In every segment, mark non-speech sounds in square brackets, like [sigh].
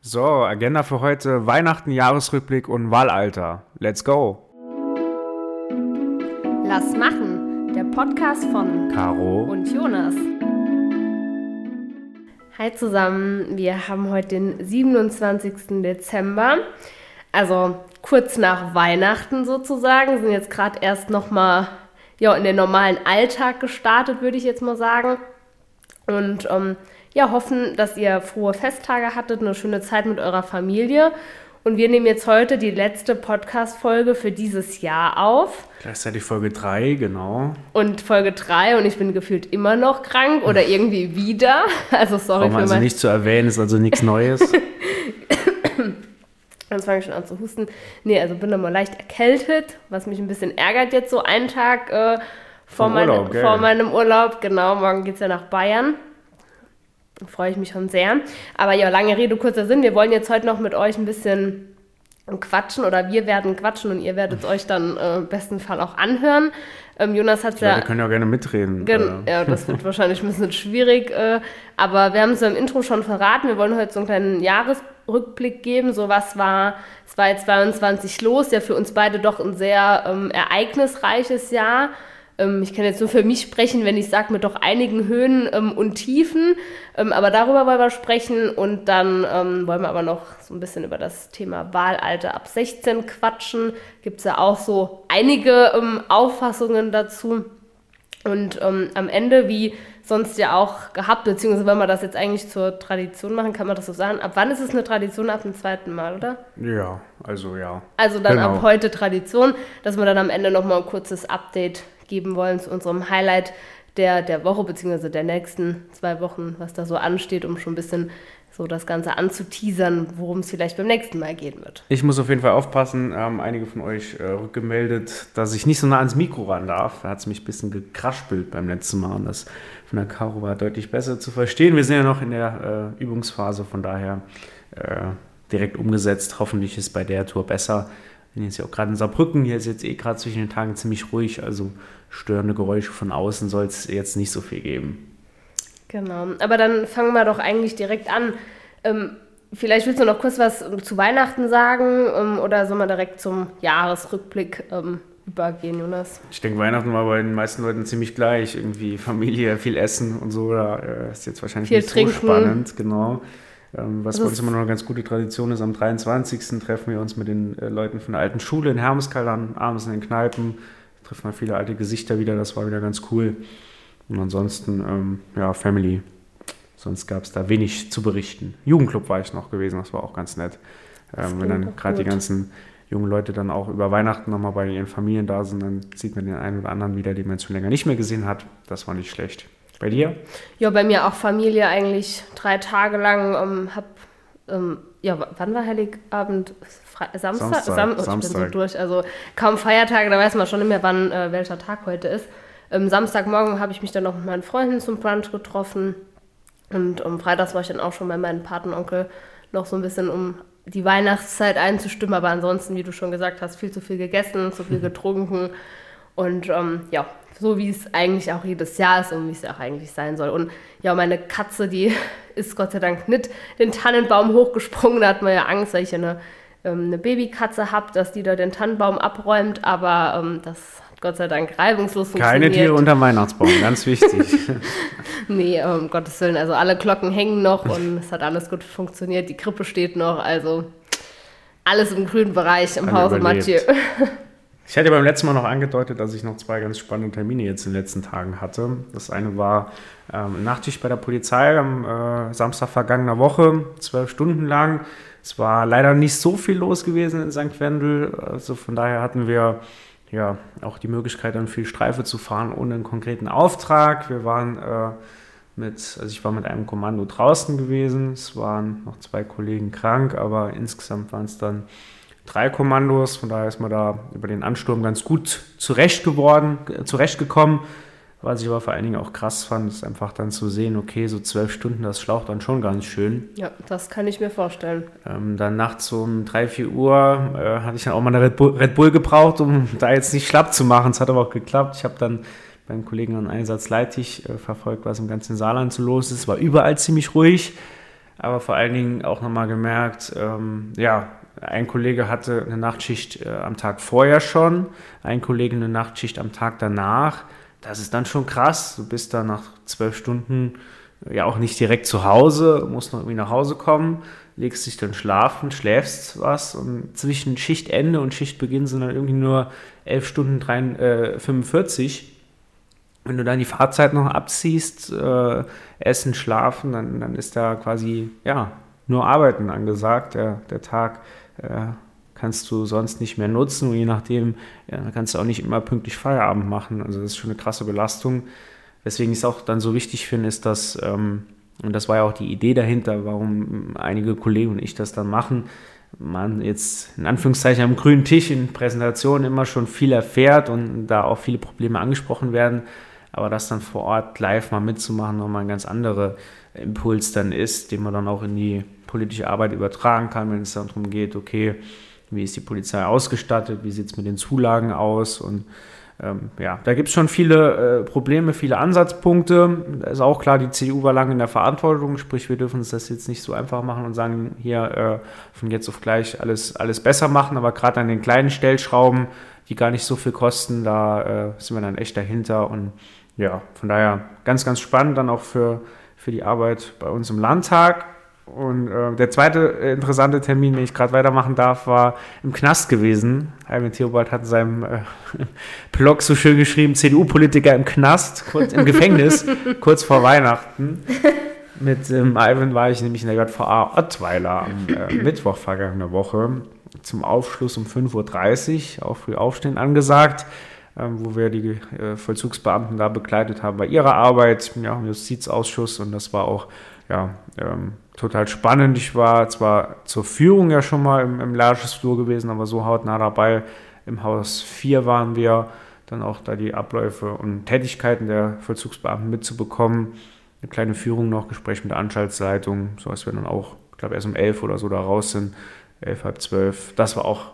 So, Agenda für heute: Weihnachten, Jahresrückblick und Wahlalter. Let's go! Lass machen, der Podcast von Caro und Jonas. Hi zusammen, wir haben heute den 27. Dezember, also kurz nach Weihnachten sozusagen, sind jetzt gerade erst nochmal ja, in den normalen Alltag gestartet, würde ich jetzt mal sagen. Und ähm, ja, hoffen, dass ihr frohe Festtage hattet, eine schöne Zeit mit eurer Familie. Und wir nehmen jetzt heute die letzte Podcast-Folge für dieses Jahr auf. Gleichzeitig Folge 3, genau. Und Folge 3 und ich bin gefühlt immer noch krank oder irgendwie wieder. [laughs] Also sorry wir für also mein... nicht zu erwähnen, ist also nichts Neues. [laughs] Jetzt fange ich schon an zu husten. Nee, also bin nochmal leicht erkältet, was mich ein bisschen ärgert jetzt so einen Tag äh, vor, Vom meine, Urlaub, vor meinem Urlaub. Genau, morgen geht es ja nach Bayern. Freue ich mich schon sehr. Aber ja, lange Rede, kurzer Sinn. Wir wollen jetzt heute noch mit euch ein bisschen quatschen oder wir werden quatschen und ihr werdet es euch dann äh, im besten Fall auch anhören. Ähm, Jonas hat Ja, ja wir können ja auch gerne mitreden. Gen Äh, ja, das wird [laughs] wahrscheinlich ein bisschen schwierig. Äh, aber wir haben es ja im Intro schon verraten. Wir wollen heute so einen kleinen Jahresrückblick geben. So was war 2022 los? Ja, für uns beide doch ein sehr ähm, ereignisreiches Jahr. Ähm, ich kann jetzt nur für mich sprechen, wenn ich sage, mit doch einigen Höhen ähm, und Tiefen. Ähm, aber darüber wollen wir sprechen. Und dann ähm, wollen wir aber noch so ein bisschen über das Thema Wahlalter ab 16 quatschen. Gibt es ja auch so einige ähm, Auffassungen dazu. Und ähm, am Ende, wie sonst ja auch gehabt, beziehungsweise wenn wir das jetzt eigentlich zur Tradition machen, kann man das so sagen. Ab wann ist es eine Tradition? Ab dem zweiten Mal, oder? ja, also ja. Also dann Genau. ab heute Tradition, dass wir dann am Ende nochmal ein kurzes Update geben wollen zu unserem Highlight der, der Woche, beziehungsweise der nächsten zwei Wochen, was da so ansteht, um schon ein bisschen so das Ganze anzuteasern, worum es vielleicht beim nächsten Mal gehen wird. Ich muss auf jeden Fall aufpassen. Haben einige von euch äh, rückgemeldet, dass ich nicht so nah ans Mikro ran darf. Da hat es mich ein bisschen gekraspelt beim letzten Mal und das von der Caro war deutlich besser zu verstehen. Wir sind ja noch in der äh, Übungsphase, von daher äh, direkt umgesetzt. Hoffentlich ist bei der Tour besser. Wir sind jetzt ja auch gerade in Saarbrücken. Hier ist jetzt eh gerade zwischen den Tagen ziemlich ruhig, also störende Geräusche von außen soll es jetzt nicht so viel geben. Genau, aber dann fangen wir doch eigentlich direkt an. Ähm, vielleicht willst du noch kurz was zu Weihnachten sagen ähm, oder sollen wir direkt zum Jahresrückblick ähm, übergehen, Jonas? Ich denke, Weihnachten war bei den meisten Leuten ziemlich gleich. Irgendwie Familie, viel Essen und so. Da äh, ist jetzt wahrscheinlich Viel nicht trinken. so spannend, genau. Ähm, was Also bei uns immer noch eine ganz gute Tradition ist, am 23. treffen wir uns mit den äh, Leuten von der alten Schule in Hermeskeil an, abends in den Kneipen. Trifft man viele alte Gesichter wieder, das war wieder ganz cool. Und ansonsten, ähm, ja, Family. Sonst gab es da wenig zu berichten. Jugendclub war ich noch gewesen, das war auch ganz nett. Ähm, wenn dann gerade die ganzen jungen Leute dann auch über Weihnachten nochmal bei ihren Familien da sind, dann sieht man den einen oder anderen wieder, den man schon länger nicht mehr gesehen hat. Das war nicht schlecht. Bei dir? Ja, bei mir auch Familie eigentlich drei Tage lang. Ähm, hab, ähm, ja, wann war Heiligabend? Fre Samstag? Samstag, Sam oh, Ich bin Samstag. so durch. Also kaum Feiertage, da weiß man schon nicht mehr, wann äh, welcher Tag heute ist. Ähm, Samstagmorgen habe ich mich dann noch mit meinen Freunden zum Brunch getroffen. Und um Freitags war ich dann auch schon bei meinem Patenonkel noch so ein bisschen, um die Weihnachtszeit einzustimmen. Aber ansonsten, wie du schon gesagt hast, viel zu viel gegessen, zu viel [laughs] getrunken. Und ähm, ja, so wie es eigentlich auch jedes Jahr ist und wie es auch eigentlich sein soll. Und ja, meine Katze, die [laughs] ist Gott sei Dank nicht den Tannenbaum hochgesprungen. Da hat man ja Angst, weil ich ja eine, ähm, eine Babykatze habe, dass die da den Tannenbaum abräumt. Aber ähm, das hat Gott sei Dank reibungslos funktioniert. Keine Tiere unterm Weihnachtsbaum, ganz wichtig. [laughs] Nee, um Gottes Willen. Also alle Glocken hängen noch und [laughs] es hat alles gut funktioniert. Die Krippe steht noch. Also alles im grünen Bereich im Hause überlebt. Mathieu. Ich hatte beim letzten Mal noch angedeutet, dass ich noch zwei ganz spannende Termine jetzt in den letzten Tagen hatte. Das eine war ähm, Nachtschicht bei der Polizei am äh, Samstag vergangener Woche, zwölf Stunden lang. Es war leider nicht so viel los gewesen in St. Wendel. Also von daher hatten wir ja auch die Möglichkeit, dann viel Streife zu fahren ohne einen konkreten Auftrag. Wir waren äh, mit, also ich war mit einem Kommando draußen gewesen. Es waren noch zwei Kollegen krank, aber insgesamt waren es dann drei Kommandos. Von daher ist man da über den Ansturm ganz gut zurecht geworden, zurechtgekommen. Was ich aber vor allen Dingen auch krass fand, ist einfach dann zu sehen, okay, so zwölf Stunden, das schlaucht dann schon ganz schön. Ja, das kann ich mir vorstellen. Ähm, dann nachts um 3, 4 Uhr äh, hatte ich dann auch mal eine Red Bull, Red Bull gebraucht, um [laughs] da jetzt nicht schlapp zu machen. Es hat aber auch geklappt. Ich habe dann beim Kollegen an Einsatz Leipzig äh, verfolgt, was im ganzen Saarland so los ist. Es war überall ziemlich ruhig. aber vor allen Dingen auch nochmal gemerkt, ähm, ja, ein Kollege hatte eine Nachtschicht äh, am Tag vorher schon, ein Kollege eine Nachtschicht am Tag danach. Das ist dann schon krass. Du bist dann nach zwölf Stunden äh, ja auch nicht direkt zu Hause, musst noch irgendwie nach Hause kommen, legst dich dann schlafen, schläfst was und zwischen Schichtende und Schichtbeginn sind dann irgendwie nur elf Stunden 3, äh, 45 wenn du dann die Fahrzeit noch abziehst, äh, essen, schlafen, dann, dann ist da quasi, ja, nur Arbeiten angesagt. Der, der Tag kannst du sonst nicht mehr nutzen und je nachdem ja, kannst du auch nicht immer pünktlich Feierabend machen. Also das ist schon eine krasse Belastung. Weswegen ich es auch dann so wichtig finde, ist, dass, ähm, und das war ja auch die Idee dahinter, warum einige Kollegen und ich das dann machen, man jetzt in Anführungszeichen am grünen Tisch in Präsentationen immer schon viel erfährt und da auch viele Probleme angesprochen werden, aber das dann vor Ort live mal mitzumachen, nochmal ein ganz anderer Impuls dann ist, den man dann auch in die politische Arbeit übertragen kann, wenn es darum geht, okay, wie ist die Polizei ausgestattet, wie sieht es mit den Zulagen aus und ähm, ja, da gibt es schon viele äh, Probleme, viele Ansatzpunkte. Da ist auch klar, die CDU war lange in der Verantwortung, sprich, wir dürfen uns das jetzt nicht so einfach machen und sagen, hier äh, von jetzt auf gleich alles, alles besser machen, aber gerade an den kleinen Stellschrauben, die gar nicht so viel kosten, da äh, sind wir dann echt dahinter und ja, von daher ganz, ganz spannend dann auch für, für die Arbeit bei uns im Landtag. Und äh, der zweite äh, interessante Termin, den ich gerade weitermachen darf, war im Knast gewesen. Alvin Theobald hat in seinem äh, [laughs] Blog so schön geschrieben, CDU-Politiker im Knast, kurz im Gefängnis, [laughs] kurz vor Weihnachten. Mit ähm, Alvin war ich nämlich in der JVA Ottweiler am äh, Mittwoch vergangene Woche zum Aufschluss um 5.30 Uhr, auch früh aufstehen angesagt. Ähm, wo wir die äh, Vollzugsbeamten da begleitet haben bei ihrer Arbeit. Ja im Justizausschuss und das war auch ja, ähm, total spannend. Ich war zwar zur Führung ja schon mal im, im Lärschesflur gewesen, aber so hautnah dabei. Im Haus 4 waren wir, dann auch da die Abläufe und Tätigkeiten der Vollzugsbeamten mitzubekommen. Eine kleine Führung noch, Gespräch mit der Anstaltsleitung, so dass wir dann auch, ich glaube, erst um 11 oder so da raus sind, 11, halb 12. Das war auch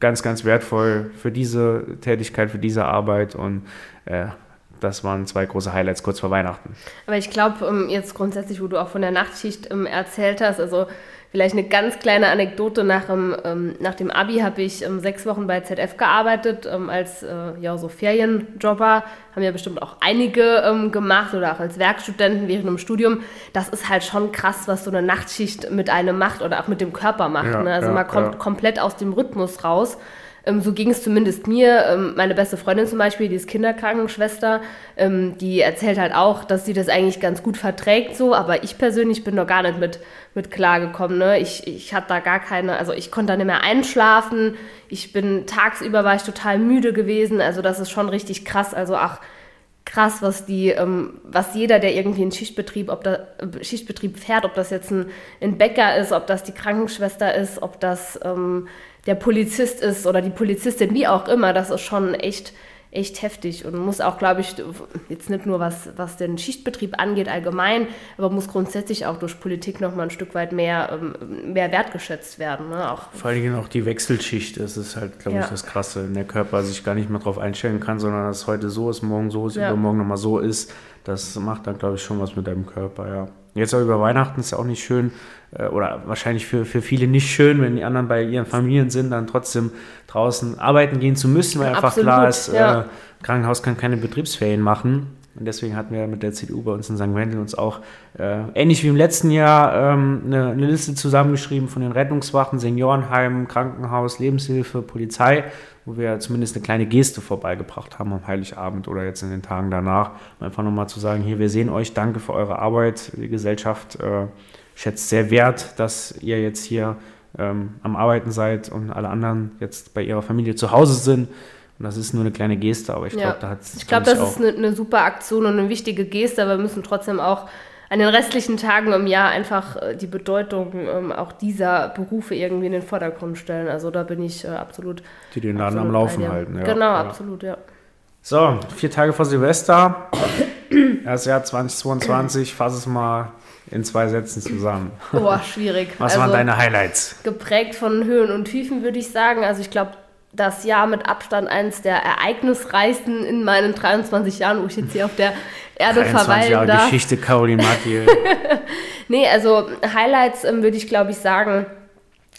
ganz, ganz wertvoll für diese Tätigkeit, für diese Arbeit und äh, das waren zwei große Highlights kurz vor Weihnachten. Aber ich glaube, ähm, jetzt grundsätzlich, wo du auch von der Nachtschicht ähm, erzählt hast, also Vielleicht eine ganz kleine Anekdote. Nach dem, ähm, nach dem Abi habe ich sechs Wochen bei ZF gearbeitet, als äh, ja, so Ferienjobber. Haben ja bestimmt auch einige gemacht oder auch als Werkstudenten während dem Studium. Das ist halt schon krass, was so eine Nachtschicht mit einem macht oder auch mit dem Körper macht. Ja, ne? Also ja, man kommt ja. komplett aus dem Rhythmus raus. Ähm, so ging es zumindest mir. Ähm, meine beste Freundin zum Beispiel, die ist Kinderkrankenschwester, ähm, die erzählt halt auch, dass sie das eigentlich ganz gut verträgt so, aber ich persönlich bin noch gar nicht mit, mit klargekommen. Ne? Ich, ich hatte da gar keine, also ich konnte da nicht mehr einschlafen. Ich bin tagsüber war ich total müde gewesen. Also das ist schon richtig krass. Also ach, krass, was die, ähm, was jeder, der irgendwie einen Schichtbetrieb, ob da, äh, Schichtbetrieb fährt, ob das jetzt ein, ein Bäcker ist, ob das die Krankenschwester ist, ob das ähm, der Polizist ist oder die Polizistin, wie auch immer, das ist schon echt, echt heftig und muss auch, glaube ich, jetzt nicht nur was, was den Schichtbetrieb angeht allgemein, aber muss grundsätzlich auch durch Politik nochmal ein Stück weit mehr, ähm, mehr wertgeschätzt werden. Ne? Auch Vor allen Dingen auch die Wechselschicht, das ist halt, glaube ja. ich, das Krasse, wenn der Körper sich gar nicht mehr darauf einstellen kann, sondern dass heute so ist, morgen so ist, ja. übermorgen nochmal so ist, das macht dann, glaube ich, schon was mit deinem Körper, ja. Jetzt auch über Weihnachten ist ja auch nicht schön, äh, oder wahrscheinlich für, für viele nicht schön, wenn die anderen bei ihren Familien sind, dann trotzdem draußen arbeiten gehen zu müssen, weil einfach Absolut, klar ist, ja. äh, Krankenhaus kann keine Betriebsferien machen. Und deswegen hatten wir mit der CDU bei uns in St. Wendel uns auch äh, ähnlich wie im letzten Jahr ähm, eine, eine, Liste zusammengeschrieben von den Rettungswachen, Seniorenheimen, Krankenhaus, Lebenshilfe, Polizei, wo wir zumindest eine kleine Geste vorbeigebracht haben am Heiligabend oder jetzt in den Tagen danach. Um einfach nochmal zu sagen, hier, wir sehen euch, danke für eure Arbeit. Die Gesellschaft äh, schätzt sehr wert, dass ihr jetzt hier ähm, am Arbeiten seid und alle anderen jetzt bei ihrer Familie zu Hause sind. Und das ist nur eine kleine Geste, aber ich ja. glaube, da hat es. Ich glaube, das ist eine, eine, super Aktion und eine wichtige Geste, aber wir müssen trotzdem auch an den restlichen Tagen im Jahr einfach äh, die Bedeutung ähm, auch dieser Berufe irgendwie in den Vordergrund stellen. Also da bin ich äh, absolut. Die den Laden am Laufen halten, ja. Genau, ja. absolut, ja. So, vier Tage vor Silvester, [coughs] das Jahr 2022, fass es mal in zwei Sätzen zusammen. Boah, schwierig. Was also, waren deine Highlights? Geprägt von Höhen und Tiefen, würde ich sagen. Also ich glaube, das Jahr mit Abstand eines der ereignisreichsten in meinen 23 Jahren, wo ich jetzt hier auf der Erde verweilen Jahre darf. Geschichte Caroline Mathieu. [laughs] nee, also Highlights ähm, würde ich glaube ich sagen,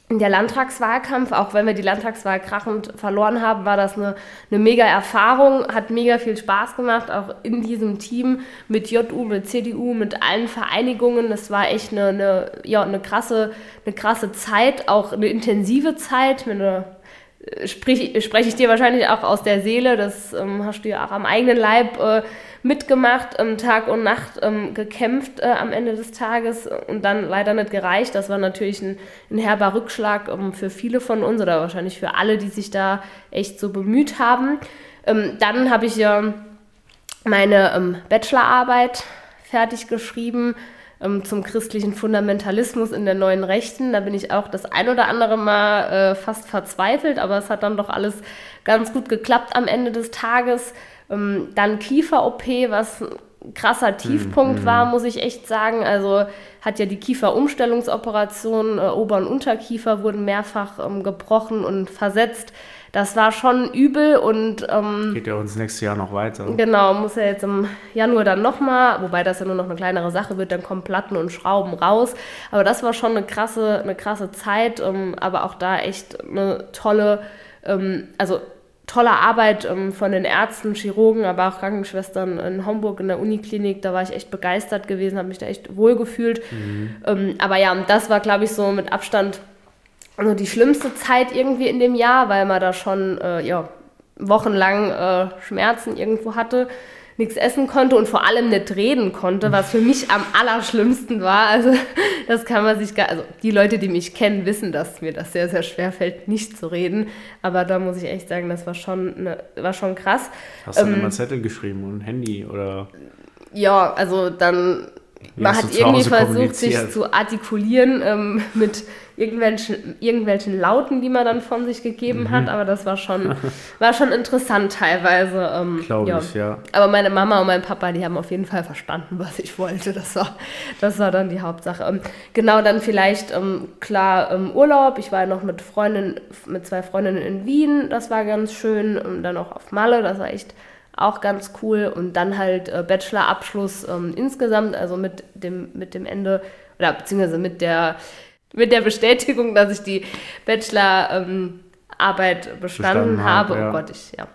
der Landtagswahlkampf, auch wenn wir die Landtagswahl krachend verloren haben, war das eine, eine mega Erfahrung, hat mega viel Spaß gemacht, auch in diesem Team mit JU, mit CDU, mit allen Vereinigungen. Das war echt eine, eine, ja, eine, krasse, eine krasse Zeit, auch eine intensive Zeit. Eine, äh, sprich, spreche ich dir wahrscheinlich auch aus der Seele, das ähm, hast du ja auch am eigenen Leib äh, mitgemacht, ähm, Tag und Nacht ähm, gekämpft äh, am Ende des Tages und dann leider nicht gereicht. Das war natürlich ein, ein herber Rückschlag ähm, für viele von uns oder wahrscheinlich für alle, die sich da echt so bemüht haben. Ähm, dann habe ich ja meine ähm, Bachelorarbeit fertig geschrieben ähm, zum christlichen Fundamentalismus in der neuen Rechten. Da bin ich auch das ein oder andere Mal äh, fast verzweifelt, aber es hat dann doch alles ganz gut geklappt am Ende des Tages. Ähm, dann Kiefer-OP, was ein krasser Tiefpunkt mhm. war, muss ich echt sagen. Also hat ja die Kieferumstellungsoperation, äh, Ober- und Unterkiefer wurden mehrfach ähm, gebrochen und versetzt. Das war schon übel und ähm, geht ja uns nächstes Jahr noch weiter. Genau, muss ja jetzt im Januar dann nochmal, wobei das ja nur noch eine kleinere Sache wird, dann kommen Platten und Schrauben raus. Aber das war schon eine krasse, eine krasse Zeit, ähm, aber auch da echt eine tolle, ähm, also tolle Arbeit ähm, von den Ärzten, Chirurgen, aber auch Krankenschwestern in Homburg in der Uniklinik. Da war ich echt begeistert gewesen, habe mich da echt wohl gefühlt. Mhm. Ähm, aber ja, das war, glaube ich, so mit Abstand also die schlimmste Zeit irgendwie in dem Jahr, weil man da schon äh, ja, wochenlang äh, Schmerzen irgendwo hatte nichts essen konnte und vor allem nicht reden konnte, was für mich am allerschlimmsten war. Also das kann man sich gar, also die Leute, die mich kennen, wissen, dass mir das sehr, sehr schwer fällt, nicht zu reden. Aber da muss ich echt sagen, das war schon, eine, war schon krass. Hast du ähm, dann immer Zettel geschrieben und ein Handy oder? Ja, also dann man hat irgendwie versucht, sich zu artikulieren ähm, mit irgendwelchen, irgendwelchen Lauten, die man dann von sich gegeben mhm. hat. Aber das war schon, war schon interessant teilweise. Ähm, Glaube ja. ich, ja. Aber meine Mama und mein Papa, die haben auf jeden Fall verstanden, was ich wollte. Das war, das war dann die Hauptsache. Ähm, genau, dann vielleicht, ähm, klar, ähm, Urlaub. Ich war noch mit Freundinnen, mit zwei Freundinnen in Wien. Das war ganz schön. Und dann auch auf Malle. Das war echt auch ganz cool. Und dann halt äh, Bachelorabschluss ähm, insgesamt, also mit dem, mit dem Ende, oder beziehungsweise mit der, mit der Bestätigung, dass ich die Bachelorarbeit ähm, bestanden, bestanden habe. Oh ja. Oh Gott, ich, ja.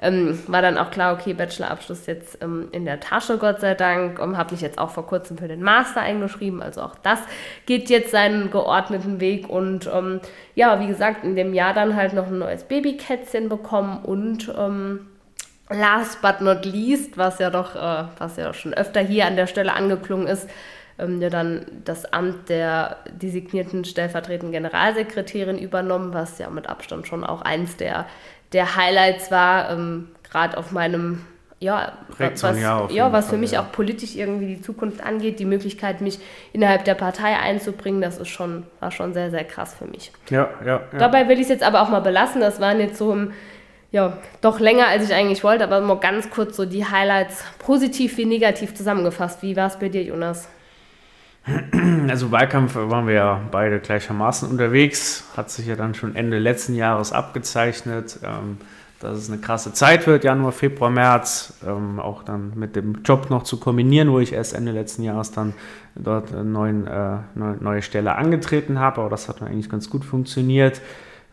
Ähm, war dann auch klar, okay, Bachelorabschluss jetzt ähm, in der Tasche, Gott sei Dank. Und habe mich jetzt auch vor kurzem für den Master eingeschrieben. Also auch das geht jetzt seinen geordneten Weg. Und ähm, ja, wie gesagt, in dem Jahr dann halt noch ein neues Babykätzchen bekommen und ähm, last but not least, was ja doch, äh, was ja schon öfter hier an der Stelle angeklungen ist, ähm, ja dann das Amt der designierten stellvertretenden Generalsekretärin übernommen, was ja mit Abstand schon auch eins der, der Highlights war, ähm, gerade auf meinem ja, was, ja, was für mich ja. auch politisch irgendwie die Zukunft angeht, die Möglichkeit, mich innerhalb der Partei einzubringen, das ist schon, war schon sehr, sehr krass für mich. Ja, ja, ja. Dabei will ich es jetzt aber auch mal belassen. Das waren jetzt so im ja, doch länger, als ich eigentlich wollte, aber mal ganz kurz so die Highlights positiv wie negativ zusammengefasst. Wie war es bei dir, Jonas? [clears throat] Also Wahlkampf waren wir ja beide gleichermaßen unterwegs, hat sich ja dann schon Ende letzten Jahres abgezeichnet, ähm, dass es eine krasse Zeit wird, Januar, Februar, März, ähm, auch dann mit dem Job noch zu kombinieren, wo ich erst Ende letzten Jahres dann dort eine äh, neue Stelle angetreten habe, aber das hat eigentlich ganz gut funktioniert.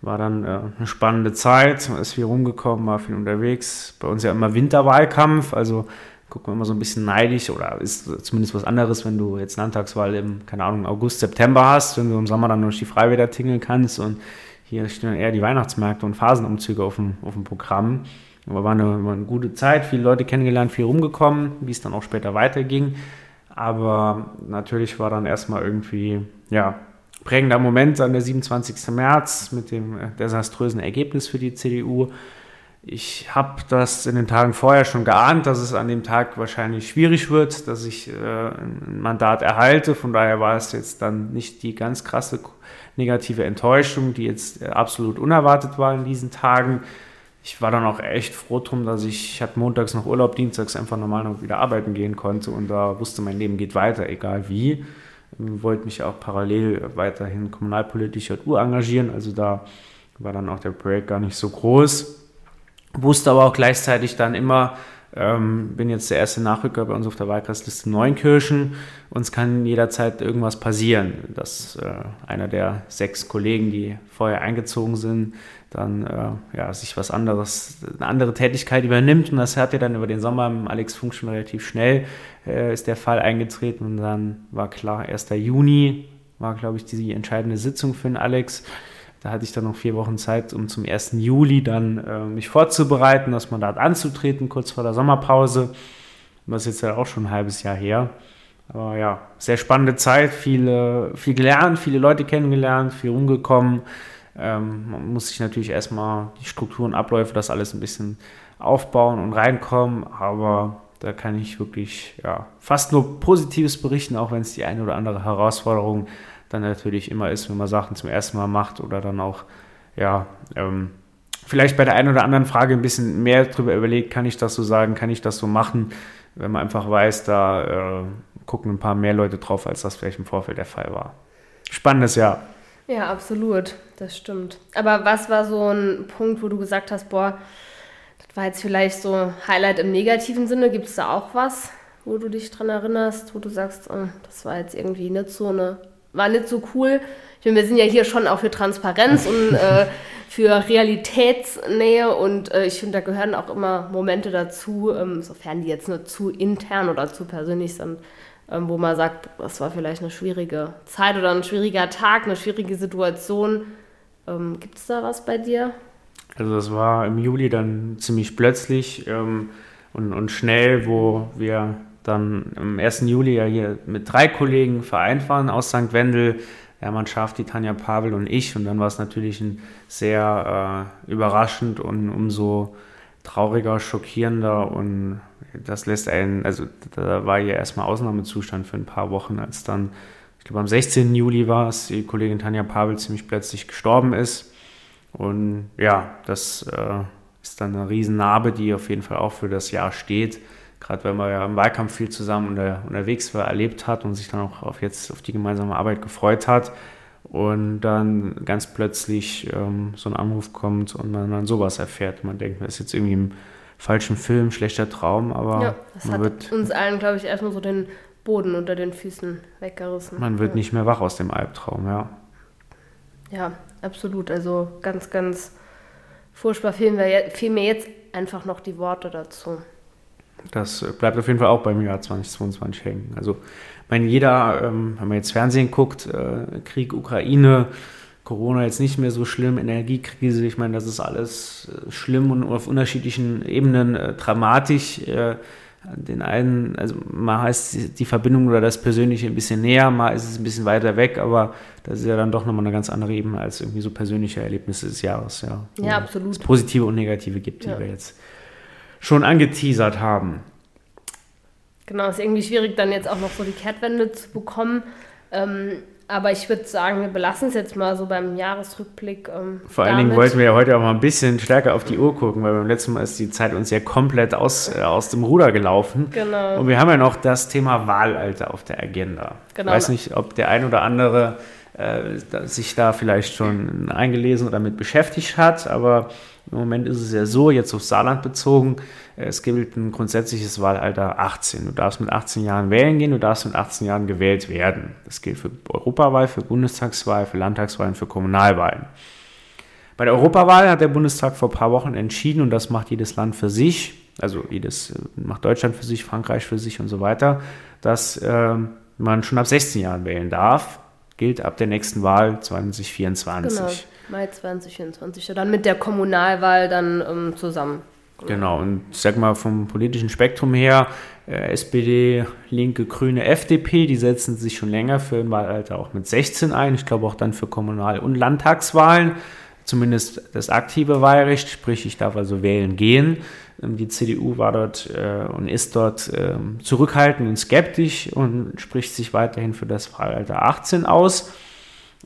War dann äh, eine spannende Zeit, ist viel rumgekommen, war viel unterwegs. Bei uns ja immer Winterwahlkampf, also gucken wir immer so ein bisschen neidisch oder ist zumindest was anderes, wenn du jetzt Landtagswahl im, keine Ahnung, August, September hast, wenn du im Sommer dann durch die Freibäder tingeln kannst und hier stehen dann eher die Weihnachtsmärkte und Phasenumzüge auf dem, auf dem Programm. Aber war eine, war eine gute Zeit, viele Leute kennengelernt, viel rumgekommen, wie es dann auch später weiterging. Aber natürlich war dann erstmal irgendwie, ja, prägender Moment an der 27. März mit dem äh, desaströsen Ergebnis für die CDU. Ich habe das in den Tagen vorher schon geahnt, dass es an dem Tag wahrscheinlich schwierig wird, dass ich äh, ein Mandat erhalte. Von daher war es jetzt dann nicht die ganz krasse negative Enttäuschung, die jetzt äh, absolut unerwartet war in diesen Tagen. Ich war dann auch echt froh drum, dass ich, ich hatte montags noch Urlaub, dienstags einfach normal noch wieder arbeiten gehen konnte und da wusste, mein Leben geht weiter, egal wie wollte mich auch parallel weiterhin kommunalpolitisch engagieren. Also da war dann auch der Projekt gar nicht so groß. Wusste aber auch gleichzeitig dann immer, Ähm, bin jetzt der erste Nachrücker bei uns auf der Wahlkreisliste Neunkirchen. Uns kann jederzeit irgendwas passieren, dass äh, einer der sechs Kollegen, die vorher eingezogen sind, dann äh, ja, sich was anderes, eine andere Tätigkeit übernimmt. Und das hat ja dann über den Sommer im Alex Funk schon relativ schnell äh, ist der Fall eingetreten. Und dann war klar, 1. Juni war, glaube ich, die entscheidende Sitzung für den Alex. Da hatte ich dann noch vier Wochen Zeit, um zum 1. Juli dann äh, mich vorzubereiten, das Mandat anzutreten, kurz vor der Sommerpause. Das ist jetzt ja auch schon ein halbes Jahr her. Aber ja, sehr spannende Zeit, viele, viel gelernt, viele Leute kennengelernt, viel rumgekommen. Ähm, man muss sich natürlich erstmal die Strukturen, Abläufe, das alles ein bisschen aufbauen und reinkommen. Aber da kann ich wirklich ja, fast nur Positives berichten, auch wenn es die eine oder andere Herausforderung dann natürlich immer ist, wenn man Sachen zum ersten Mal macht oder dann auch, ja, ähm, vielleicht bei der einen oder anderen Frage ein bisschen mehr drüber überlegt, kann ich das so sagen, kann ich das so machen, wenn man einfach weiß, da äh, gucken ein paar mehr Leute drauf, als das vielleicht im Vorfeld der Fall war. Spannendes Jahr. Ja, absolut, das stimmt. Aber was war so ein Punkt, wo du gesagt hast, boah, das war jetzt vielleicht so Highlight im negativen Sinne? Gibt es da auch was, wo du dich dran erinnerst, wo du sagst, oh, das war jetzt irgendwie nicht so eine war nicht so cool. Ich meine, wir sind ja hier schon auch für Transparenz und [laughs] äh, für Realitätsnähe und äh, ich finde, da gehören auch immer Momente dazu, ähm, sofern die jetzt nur zu intern oder zu persönlich sind, ähm, wo man sagt, das war vielleicht eine schwierige Zeit oder ein schwieriger Tag, eine schwierige Situation. Ähm, Gibt es da was bei dir? Also das war im Juli dann ziemlich plötzlich ähm, und, und schnell, wo wir dann am 1. Juli ja hier mit drei Kollegen vereint waren aus St. Wendel, Hermann Schaaf, die Tanja Pavel und ich. Und dann war es natürlich ein sehr äh, überraschend und umso trauriger, schockierender und das lässt einen, also da war ja erstmal Ausnahmezustand für ein paar Wochen, als dann, ich glaube am 16. Juli war es, die Kollegin Tanja Pavel ziemlich plötzlich gestorben ist. Und ja, das äh, ist dann eine Riesennarbe, die auf jeden Fall auch für das Jahr steht gerade weil man ja im Wahlkampf viel zusammen unter, unterwegs war, erlebt hat und sich dann auch auf jetzt auf die gemeinsame Arbeit gefreut hat und dann ganz plötzlich ähm, so ein Anruf kommt und man dann sowas erfährt. Man denkt, man ist jetzt irgendwie im falschen Film, schlechter Traum, aber ja, das man hat wird, uns allen, glaube ich, erstmal so den Boden unter den Füßen weggerissen. Man wird ja. nicht mehr wach aus dem Albtraum, ja. Ja, absolut. Also ganz, ganz furchtbar fehlen, wir, fehlen mir jetzt einfach noch die Worte dazu das bleibt auf jeden Fall auch beim Jahr 2022 hängen. Also, ich meine, jeder, ähm, wenn man jetzt Fernsehen guckt, äh, Krieg, Ukraine, Corona jetzt nicht mehr so schlimm, Energiekrise, ich meine, das ist alles äh, schlimm und auf unterschiedlichen Ebenen äh, dramatisch. Äh, den einen, also mal heißt die Verbindung oder das Persönliche ein bisschen näher, mal ist es ein bisschen weiter weg, aber das ist ja dann doch nochmal eine ganz andere Ebene als irgendwie so persönliche Erlebnisse des Jahres, ja. Ja, absolut. Es positive und negative gibt, die ja. wir jetzt schon angeteasert haben. Genau, ist irgendwie schwierig, dann jetzt auch noch so die Kehrtwende zu bekommen. Ähm, aber ich würde sagen, wir belassen es jetzt mal so beim Jahresrückblick. Ähm, Vor allen Dingen wollten wir ja heute auch mal ein bisschen stärker auf die Uhr gucken, weil beim letzten Mal ist die Zeit uns ja komplett aus, äh, aus dem Ruder gelaufen. Genau. Und wir haben ja noch das Thema Wahlalter auf der Agenda. Genau. Ich weiß nicht, ob der ein oder andere äh, sich da vielleicht schon [laughs] eingelesen oder damit beschäftigt hat, aber im Moment ist es ja so, jetzt auf Saarland bezogen, äh, es gilt ein grundsätzliches Wahlalter 18. Du darfst mit 18 Jahren wählen gehen, du darfst mit 18 Jahren gewählt werden. Das gilt für Europawahl, für Bundestagswahl, für Landtagswahlen, für Kommunalwahlen. Bei der Europawahl hat der Bundestag vor ein paar Wochen entschieden, und das macht jedes Land für sich, also jedes äh, macht Deutschland für sich, Frankreich für sich und so weiter, dass äh, man schon ab 16 Jahren wählen darf. Gilt ab der nächsten Wahl 2024. Genau. Mai 2024. Dann mit der Kommunalwahl dann ähm, zusammen. Genau, und ich sag mal vom politischen Spektrum her, äh, SPD, Linke, Grüne, FDP, die setzen sich schon länger für ein Wahlalter auch mit 16 ein. Ich glaube auch dann für Kommunal- und Landtagswahlen, zumindest das aktive Wahlrecht, sprich ich darf also wählen gehen. Ähm, die CDU war dort äh, und ist dort äh, zurückhaltend und skeptisch und spricht sich weiterhin für das Wahlalter 18 aus.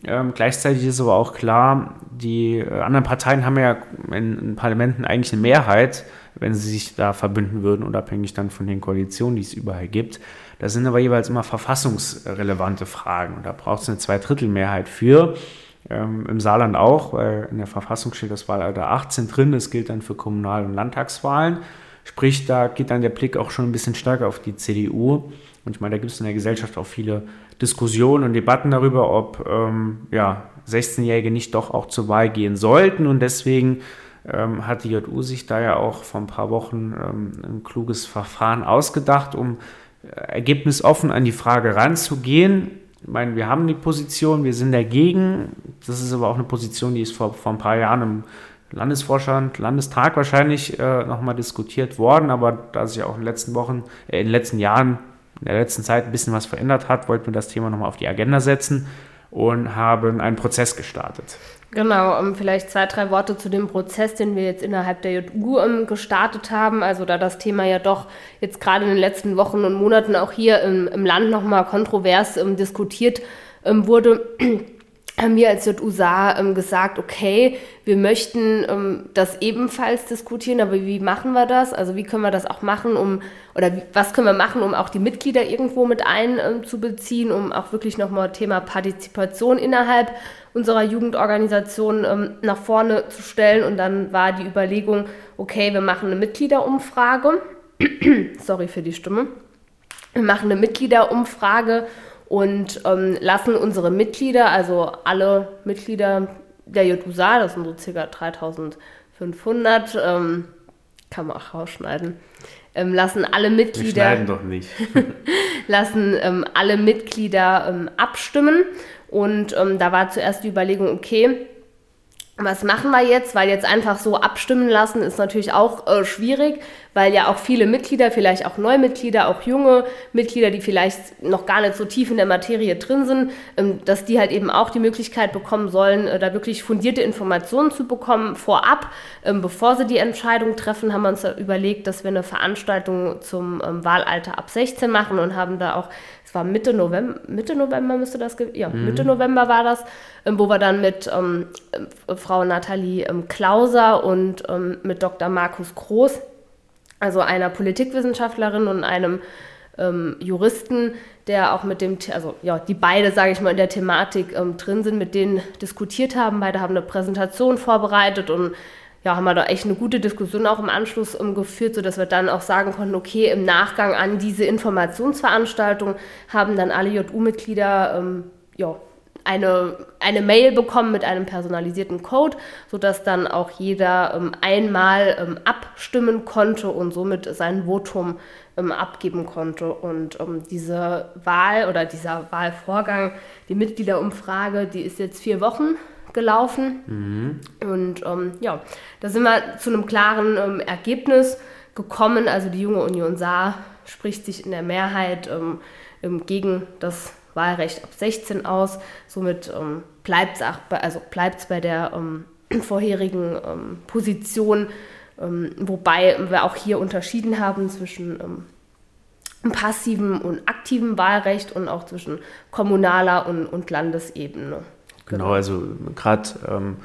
Ähm, gleichzeitig ist aber auch klar, die äh, anderen Parteien haben ja in, in, Parlamenten eigentlich eine Mehrheit, wenn sie sich da verbünden würden, unabhängig dann von den Koalitionen, die es überall gibt. Das sind aber jeweils immer verfassungsrelevante Fragen. Und da braucht es eine Zweidrittelmehrheit für. Ähm, Im Saarland auch, weil in der Verfassung steht das Wahlalter 18 drin. Das gilt dann für Kommunal- und Landtagswahlen. Sprich, da geht dann der Blick auch schon ein bisschen stärker auf die CDU. Und ich meine, da gibt es in der Gesellschaft auch viele Diskussionen und Debatten darüber, ob ähm, ja, 16-Jährige nicht doch auch zur Wahl gehen sollten. Und deswegen ähm, hat die JU sich da ja auch vor ein paar Wochen ähm, ein kluges Verfahren ausgedacht, um äh, ergebnisoffen an die Frage ranzugehen. Ich meine, wir haben die Position, wir sind dagegen. Das ist aber auch eine Position, die ist vor, vor ein paar Jahren im Landesvorstand, Landestag wahrscheinlich äh, nochmal diskutiert worden, aber da sich auch in den letzten Wochen, äh, in den letzten Jahren, in der letzten Zeit ein bisschen was verändert hat, wollten wir das Thema nochmal auf die Agenda setzen und haben einen Prozess gestartet. Genau, um, vielleicht zwei, drei Worte zu dem Prozess, den wir jetzt innerhalb der JU um, gestartet haben. Also da das Thema ja doch jetzt gerade in den letzten Wochen und Monaten auch hier im, im Land nochmal kontrovers um, diskutiert wurde, haben wir als JUSA ähm, gesagt, okay, wir möchten ähm, das ebenfalls diskutieren, aber wie machen wir das? Also wie können wir das auch machen, um, oder was können wir machen, um auch die Mitglieder irgendwo mit einzubeziehen, ähm, um auch wirklich nochmal Thema Partizipation innerhalb unserer Jugendorganisation ähm, nach vorne zu stellen. Und dann war die Überlegung, okay, wir machen eine Mitgliederumfrage. [clears throat] Sorry für die Stimme. Wir machen eine Mitgliederumfrage und ähm, lassen unsere Mitglieder, also alle Mitglieder der JUSA, das sind so ca. 3500, ähm, kann man auch rausschneiden, ähm, lassen alle Mitglieder. Wir schneiden doch nicht. [laughs] [laughs] lassen ähm, alle Mitglieder ähm, abstimmen. Und ähm, da war zuerst die Überlegung, okay, was machen wir jetzt? Weil jetzt einfach so abstimmen lassen ist natürlich auch äh, schwierig, weil ja auch viele Mitglieder, vielleicht auch Neumitglieder, auch junge Mitglieder, die vielleicht noch gar nicht so tief in der Materie drin sind, ähm, dass die halt eben auch die Möglichkeit bekommen sollen, äh, da wirklich fundierte Informationen zu bekommen vorab, ähm, bevor sie die Entscheidung treffen, haben wir uns überlegt, dass wir eine Veranstaltung zum ähm, Wahlalter ab 16 machen und haben da auch es war Mitte November, Mitte November müsste das, ja, mhm. Mitte November war das, ähm, wo wir dann mit ähm, äh, Frau Nathalie ähm, Klauser und ähm, mit Dr. Markus Groß, also einer Politikwissenschaftlerin und einem ähm, Juristen, der auch mit dem, also ja, die beide, sage ich mal, in der Thematik ähm, drin sind, mit denen diskutiert haben. Beide haben eine Präsentation vorbereitet und ja, haben wir da echt eine gute Diskussion auch im Anschluss um, geführt, sodass wir dann auch sagen konnten, okay, im Nachgang an diese Informationsveranstaltung haben dann alle JU-Mitglieder ähm, ja, eine, eine Mail bekommen mit einem personalisierten Code, sodass dann auch jeder ähm, einmal ähm, abstimmen konnte und somit sein Votum ähm, abgeben konnte. Und ähm, diese Wahl oder dieser Wahlvorgang, die Mitgliederumfrage, die ist jetzt vier Wochen gelaufen. Mhm. Und ähm, ja, da sind wir zu einem klaren ähm, Ergebnis gekommen. Also die junge Union Saar spricht sich in der Mehrheit ähm, ähm gegen das Wahlrecht ab 16 aus. Somit ähm, bleibt es also bei der ähm, [clears throat] vorherigen Position, wobei wir auch hier unterschieden haben zwischen passivem und aktivem Wahlrecht und auch zwischen kommunaler und, und Landesebene. Genau, also gerade ähm,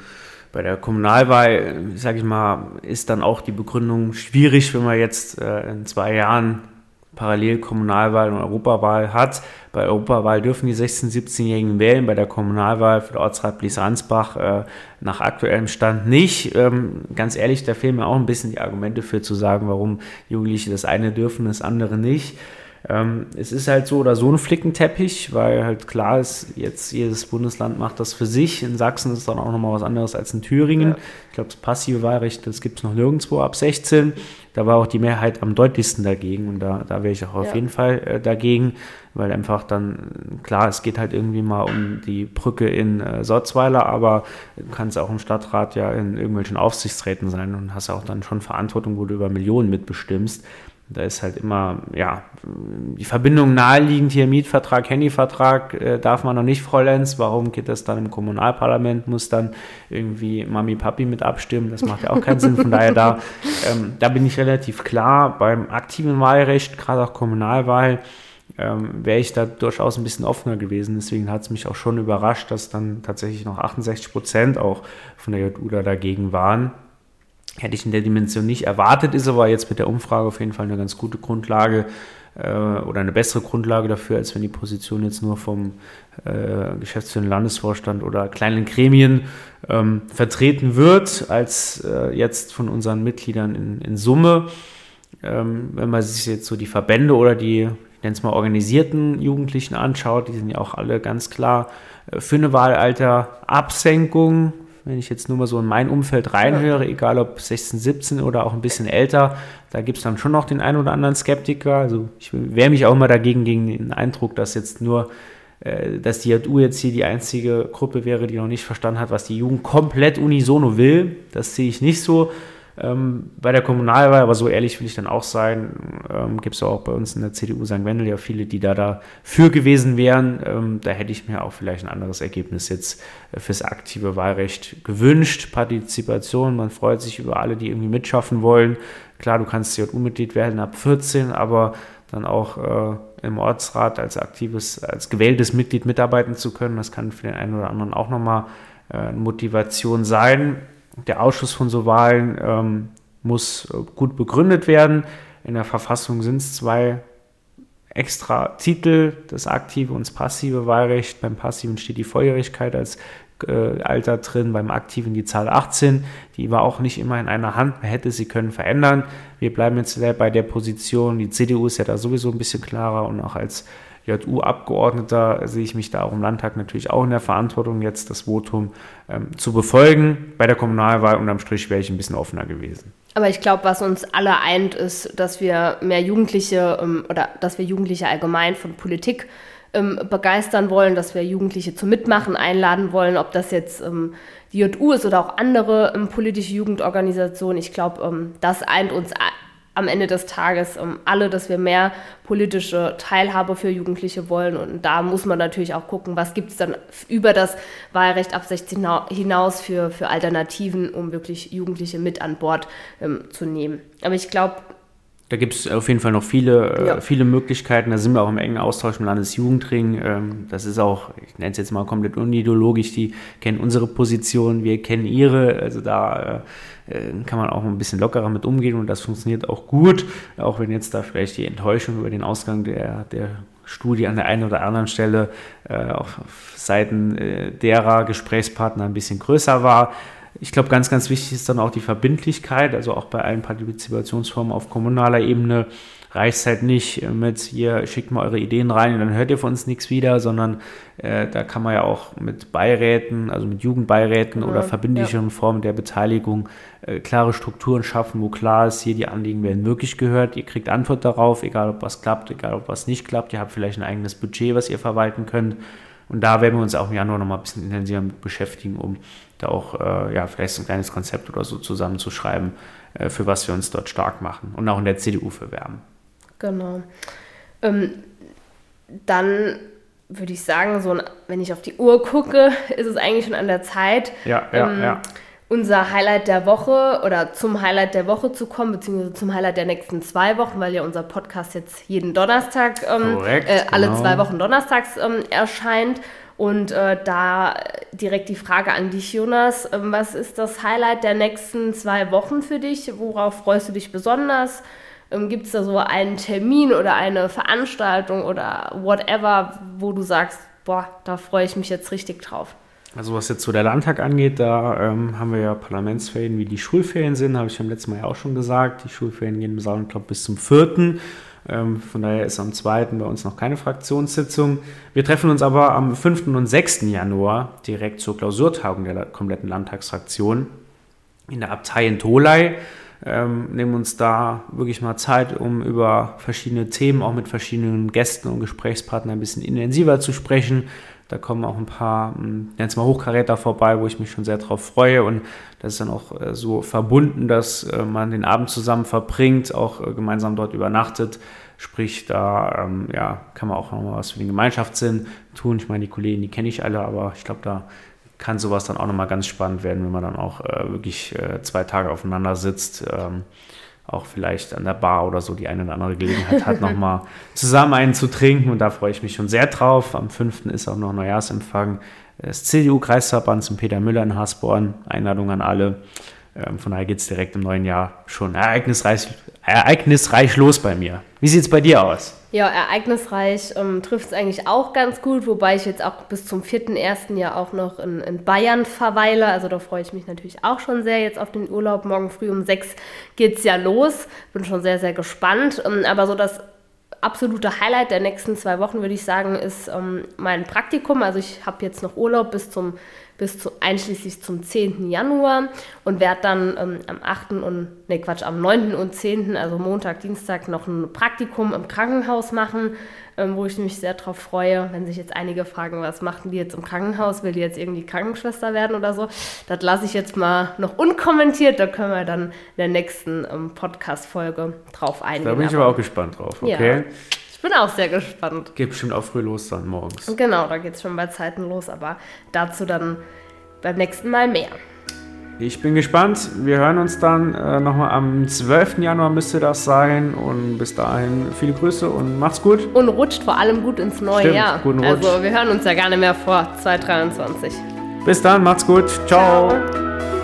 bei der Kommunalwahl, sage ich mal, ist dann auch die Begründung schwierig, wenn man jetzt äh, in zwei Jahren parallel Kommunalwahl und Europawahl hat. Bei Europawahl dürfen die 16-, 17-Jährigen wählen, bei der Kommunalwahl für den Ortsrat Blies-Ansbach äh, nach aktuellem Stand nicht. Ähm, ganz ehrlich, da fehlen mir auch ein bisschen die Argumente für zu sagen, warum Jugendliche das eine dürfen, das andere nicht. Ähm, es ist halt so oder so ein Flickenteppich, weil halt klar ist, jetzt jedes Bundesland macht das für sich. In Sachsen ist es dann auch nochmal was anderes als in Thüringen. Ja. Ich glaube, das passive Wahlrecht, das gibt es noch nirgendwo ab 16. Da war auch die Mehrheit am deutlichsten dagegen und da, da wäre ich auch auf ja. jeden Fall äh, dagegen, weil einfach dann, klar, es geht halt irgendwie mal um die Brücke in äh, Sotzweiler, aber du kannst auch im Stadtrat ja in irgendwelchen Aufsichtsräten sein und hast auch dann schon Verantwortung, wo du über Millionen mitbestimmst. Da ist halt immer, ja, die Verbindung naheliegend hier, Mietvertrag, Handyvertrag, äh, darf man noch nicht vollends. Warum geht das dann im Kommunalparlament? Muss dann irgendwie Mami, Papi mit abstimmen? Das macht ja auch keinen Sinn. Von daher, da, ähm, da bin ich relativ klar. Beim aktiven Wahlrecht, gerade auch Kommunalwahl, ähm, wäre ich da durchaus ein bisschen offener gewesen. Deswegen hat es mich auch schon überrascht, dass dann tatsächlich noch 68 Prozent auch von der JU da dagegen waren. Hätte ich in der Dimension nicht erwartet, ist aber jetzt mit der Umfrage auf jeden Fall eine ganz gute Grundlage äh, oder eine bessere Grundlage dafür, als wenn die Position jetzt nur vom äh, geschäftsführenden Landesvorstand oder kleinen Gremien ähm, vertreten wird, als äh, jetzt von unseren Mitgliedern in, in Summe. ähm, wenn man sich jetzt so die Verbände oder die, ich nenne es mal, organisierten Jugendlichen anschaut, die sind ja auch alle ganz klar äh, für eine Wahlalterabsenkung. Wenn ich jetzt nur mal so in mein Umfeld reinhöre, egal ob 16, 17 oder auch ein bisschen älter, da gibt es dann schon noch den einen oder anderen Skeptiker. Also ich wehre mich auch immer dagegen, gegen den Eindruck, dass jetzt nur äh, dass die JU jetzt hier die einzige Gruppe wäre, die noch nicht verstanden hat, was die Jugend komplett unisono will. Das sehe ich nicht so. Ähm, bei der Kommunalwahl, aber so ehrlich will ich dann auch sein, ähm, gibt es auch bei uns in der CDU St. Wendel ja viele, die da dafür gewesen wären. Ähm, da hätte ich mir auch vielleicht ein anderes Ergebnis jetzt äh, fürs aktive Wahlrecht gewünscht. Partizipation, man freut sich über alle, die irgendwie mitschaffen wollen. Klar, du kannst JU-Mitglied werden ab 14, aber dann auch äh, im Ortsrat als aktives, als gewähltes Mitglied mitarbeiten zu können. Das kann für den einen oder anderen auch nochmal äh, Motivation sein. Der Ausschuss von so Wahlen ähm, muss äh, gut begründet werden. In der Verfassung sind es zwei extra Titel, das aktive und das passive Wahlrecht. Beim passiven steht die Volljährigkeit als äh, Alter drin, beim aktiven die Zahl 18. Die war auch nicht immer in einer Hand, man hätte sie können verändern. Wir bleiben jetzt bei der Position, die CDU ist ja da sowieso ein bisschen klarer und auch als JU-Abgeordneter sehe ich mich da auch im Landtag natürlich auch in der Verantwortung, jetzt das Votum ähm, zu befolgen. Bei der Kommunalwahl unterm Strich wäre ich ein bisschen offener gewesen. Aber ich glaube, was uns alle eint, ist, dass wir mehr Jugendliche ähm, oder dass wir Jugendliche allgemein von Politik ähm, begeistern wollen, dass wir Jugendliche zum Mitmachen einladen wollen, ob das jetzt ähm, die JU ist oder auch andere ähm, politische Jugendorganisationen. Ich glaube, das eint uns am Ende des Tages ähm, alle, dass wir mehr politische Teilhabe für Jugendliche wollen. Und da muss man natürlich auch gucken, was gibt es dann über das Wahlrecht ab 16 hinaus für, für Alternativen, um wirklich Jugendliche mit an Bord ähm, zu nehmen. Aber ich glaube, da gibt es auf jeden Fall noch viele, äh, ja. äh, viele Möglichkeiten. Da sind wir auch im engen Austausch im Landesjugendring. Ähm, das ist auch, ich nenne es jetzt mal komplett unideologisch, die kennen unsere Position, wir kennen ihre. Also da äh, äh, kann man auch ein bisschen lockerer mit umgehen und das funktioniert auch gut. Auch wenn jetzt da vielleicht die Enttäuschung über den Ausgang der, der Studie an der einen oder anderen Stelle äh, auf Seiten äh, derer Gesprächspartner ein bisschen größer war. Ich glaube, ganz, ganz wichtig ist dann auch die Verbindlichkeit, also auch bei allen Partizipationsformen auf kommunaler Ebene reicht es halt nicht mit, hier schickt mal eure Ideen rein und dann hört ihr von uns nichts wieder, sondern äh, da kann man ja auch mit Beiräten, also mit Jugendbeiräten ja, oder verbindlicheren ja. Formen der Beteiligung äh, klare Strukturen schaffen, wo klar ist, hier die Anliegen werden wirklich gehört, ihr kriegt Antwort darauf, egal ob was klappt, egal ob was nicht klappt, ihr habt vielleicht ein eigenes Budget, was ihr verwalten könnt. Und da werden wir uns auch im Januar nochmal ein bisschen intensiver mit beschäftigen, um da auch äh, ja, vielleicht ein kleines Konzept oder so zusammenzuschreiben, äh, für was wir uns dort stark machen und auch in der CDU verwerben. Genau. Ähm, dann würde ich sagen, so, wenn ich auf die Uhr gucke, ist es eigentlich schon an der Zeit. Ja, ja, ähm, ja unser Highlight der Woche oder zum Highlight der Woche zu kommen, beziehungsweise zum Highlight der nächsten zwei Wochen, weil ja unser Podcast jetzt jeden Donnerstag, ähm, Korrekt, äh, alle genau. zwei Wochen donnerstags ähm, erscheint. Und äh, da direkt die Frage an dich, Jonas. Ähm, was ist das Highlight der nächsten zwei Wochen für dich? Worauf freust du dich besonders? Ähm, Gibt es da so einen Termin oder eine Veranstaltung oder whatever, wo du sagst, boah, da freue ich mich jetzt richtig drauf? Also was jetzt so der Landtag angeht, da ähm, haben wir ja Parlamentsferien, wie die Schulferien sind, habe ich beim letzten Mal ja auch schon gesagt. Die Schulferien gehen im Saal, glaube bis zum 4. Ähm, von daher ist am 2. bei uns noch keine Fraktionssitzung. Wir treffen uns aber am 5. und 6. Januar direkt zur Klausurtagung der kompletten Landtagsfraktion in der Abtei in Tolai. Ähm, nehmen uns da wirklich mal Zeit, um über verschiedene Themen, auch mit verschiedenen Gästen und Gesprächspartnern ein bisschen intensiver zu sprechen da kommen auch ein paar, hm, nenn's mal Hochkaräter vorbei, wo ich mich schon sehr drauf freue. Und das ist dann auch äh, so verbunden, dass äh, man den Abend zusammen verbringt, auch äh, gemeinsam dort übernachtet. Sprich, da ähm, ja, kann man auch nochmal was für den Gemeinschaftssinn tun. Ich meine, die Kollegen, die kenne ich alle, aber ich glaube, da kann sowas dann auch nochmal ganz spannend werden, wenn man dann auch äh, wirklich äh, zwei Tage aufeinander sitzt. Ähm, auch vielleicht an der Bar oder so die eine oder andere Gelegenheit hat, [laughs] nochmal zusammen einen zu trinken. Und da freue ich mich schon sehr drauf. Am 5. ist auch noch Neujahrsempfang des CDU-Kreisverbands in Peter Müller in Hasborn. Einladung an alle. Ähm, von daher geht es direkt im neuen Jahr schon ereignisreich, ereignisreich los bei mir. Wie sieht es bei dir aus? Ja, ereignisreich ähm, trifft es eigentlich auch ganz gut, wobei ich jetzt auch bis zum 4.1. ja auch noch in, in, Bayern verweile. Also da freue ich mich natürlich auch schon sehr jetzt auf den Urlaub. Morgen früh um 6 geht es ja los. Bin schon sehr, sehr gespannt. Ähm, aber so das absolute Highlight der nächsten zwei Wochen, würde ich sagen, ist ähm, mein Praktikum. Also ich habe jetzt noch Urlaub bis zum bis zu, einschließlich zum 10. Januar und werde dann ähm, am 8. und, ne Quatsch, am 9. und 10., also Montag, Dienstag, noch ein Praktikum im Krankenhaus machen, ähm, wo ich mich sehr darauf freue. Wenn sich jetzt einige fragen, was machten die jetzt im Krankenhaus, will die jetzt irgendwie Krankenschwester werden oder so, das lasse ich jetzt mal noch unkommentiert, da können wir dann in der nächsten ähm, Podcast-Folge drauf eingehen. Da bin ich aber auch gespannt drauf, okay? Ja bin auch sehr gespannt. Geht bestimmt auch früh los dann morgens. Genau, da geht es schon bei Zeiten los, aber dazu dann beim nächsten Mal mehr. Ich bin gespannt. Wir hören uns dann äh, nochmal am 12. Januar müsste das sein. Und bis dahin viele Grüße und macht's gut. Und rutscht vor allem gut ins neue Stimmt, Jahr. Guten Rutsch. Also wir hören uns ja gar nicht mehr vor 2023. Bis dann, macht's gut. Ciao. Ciao.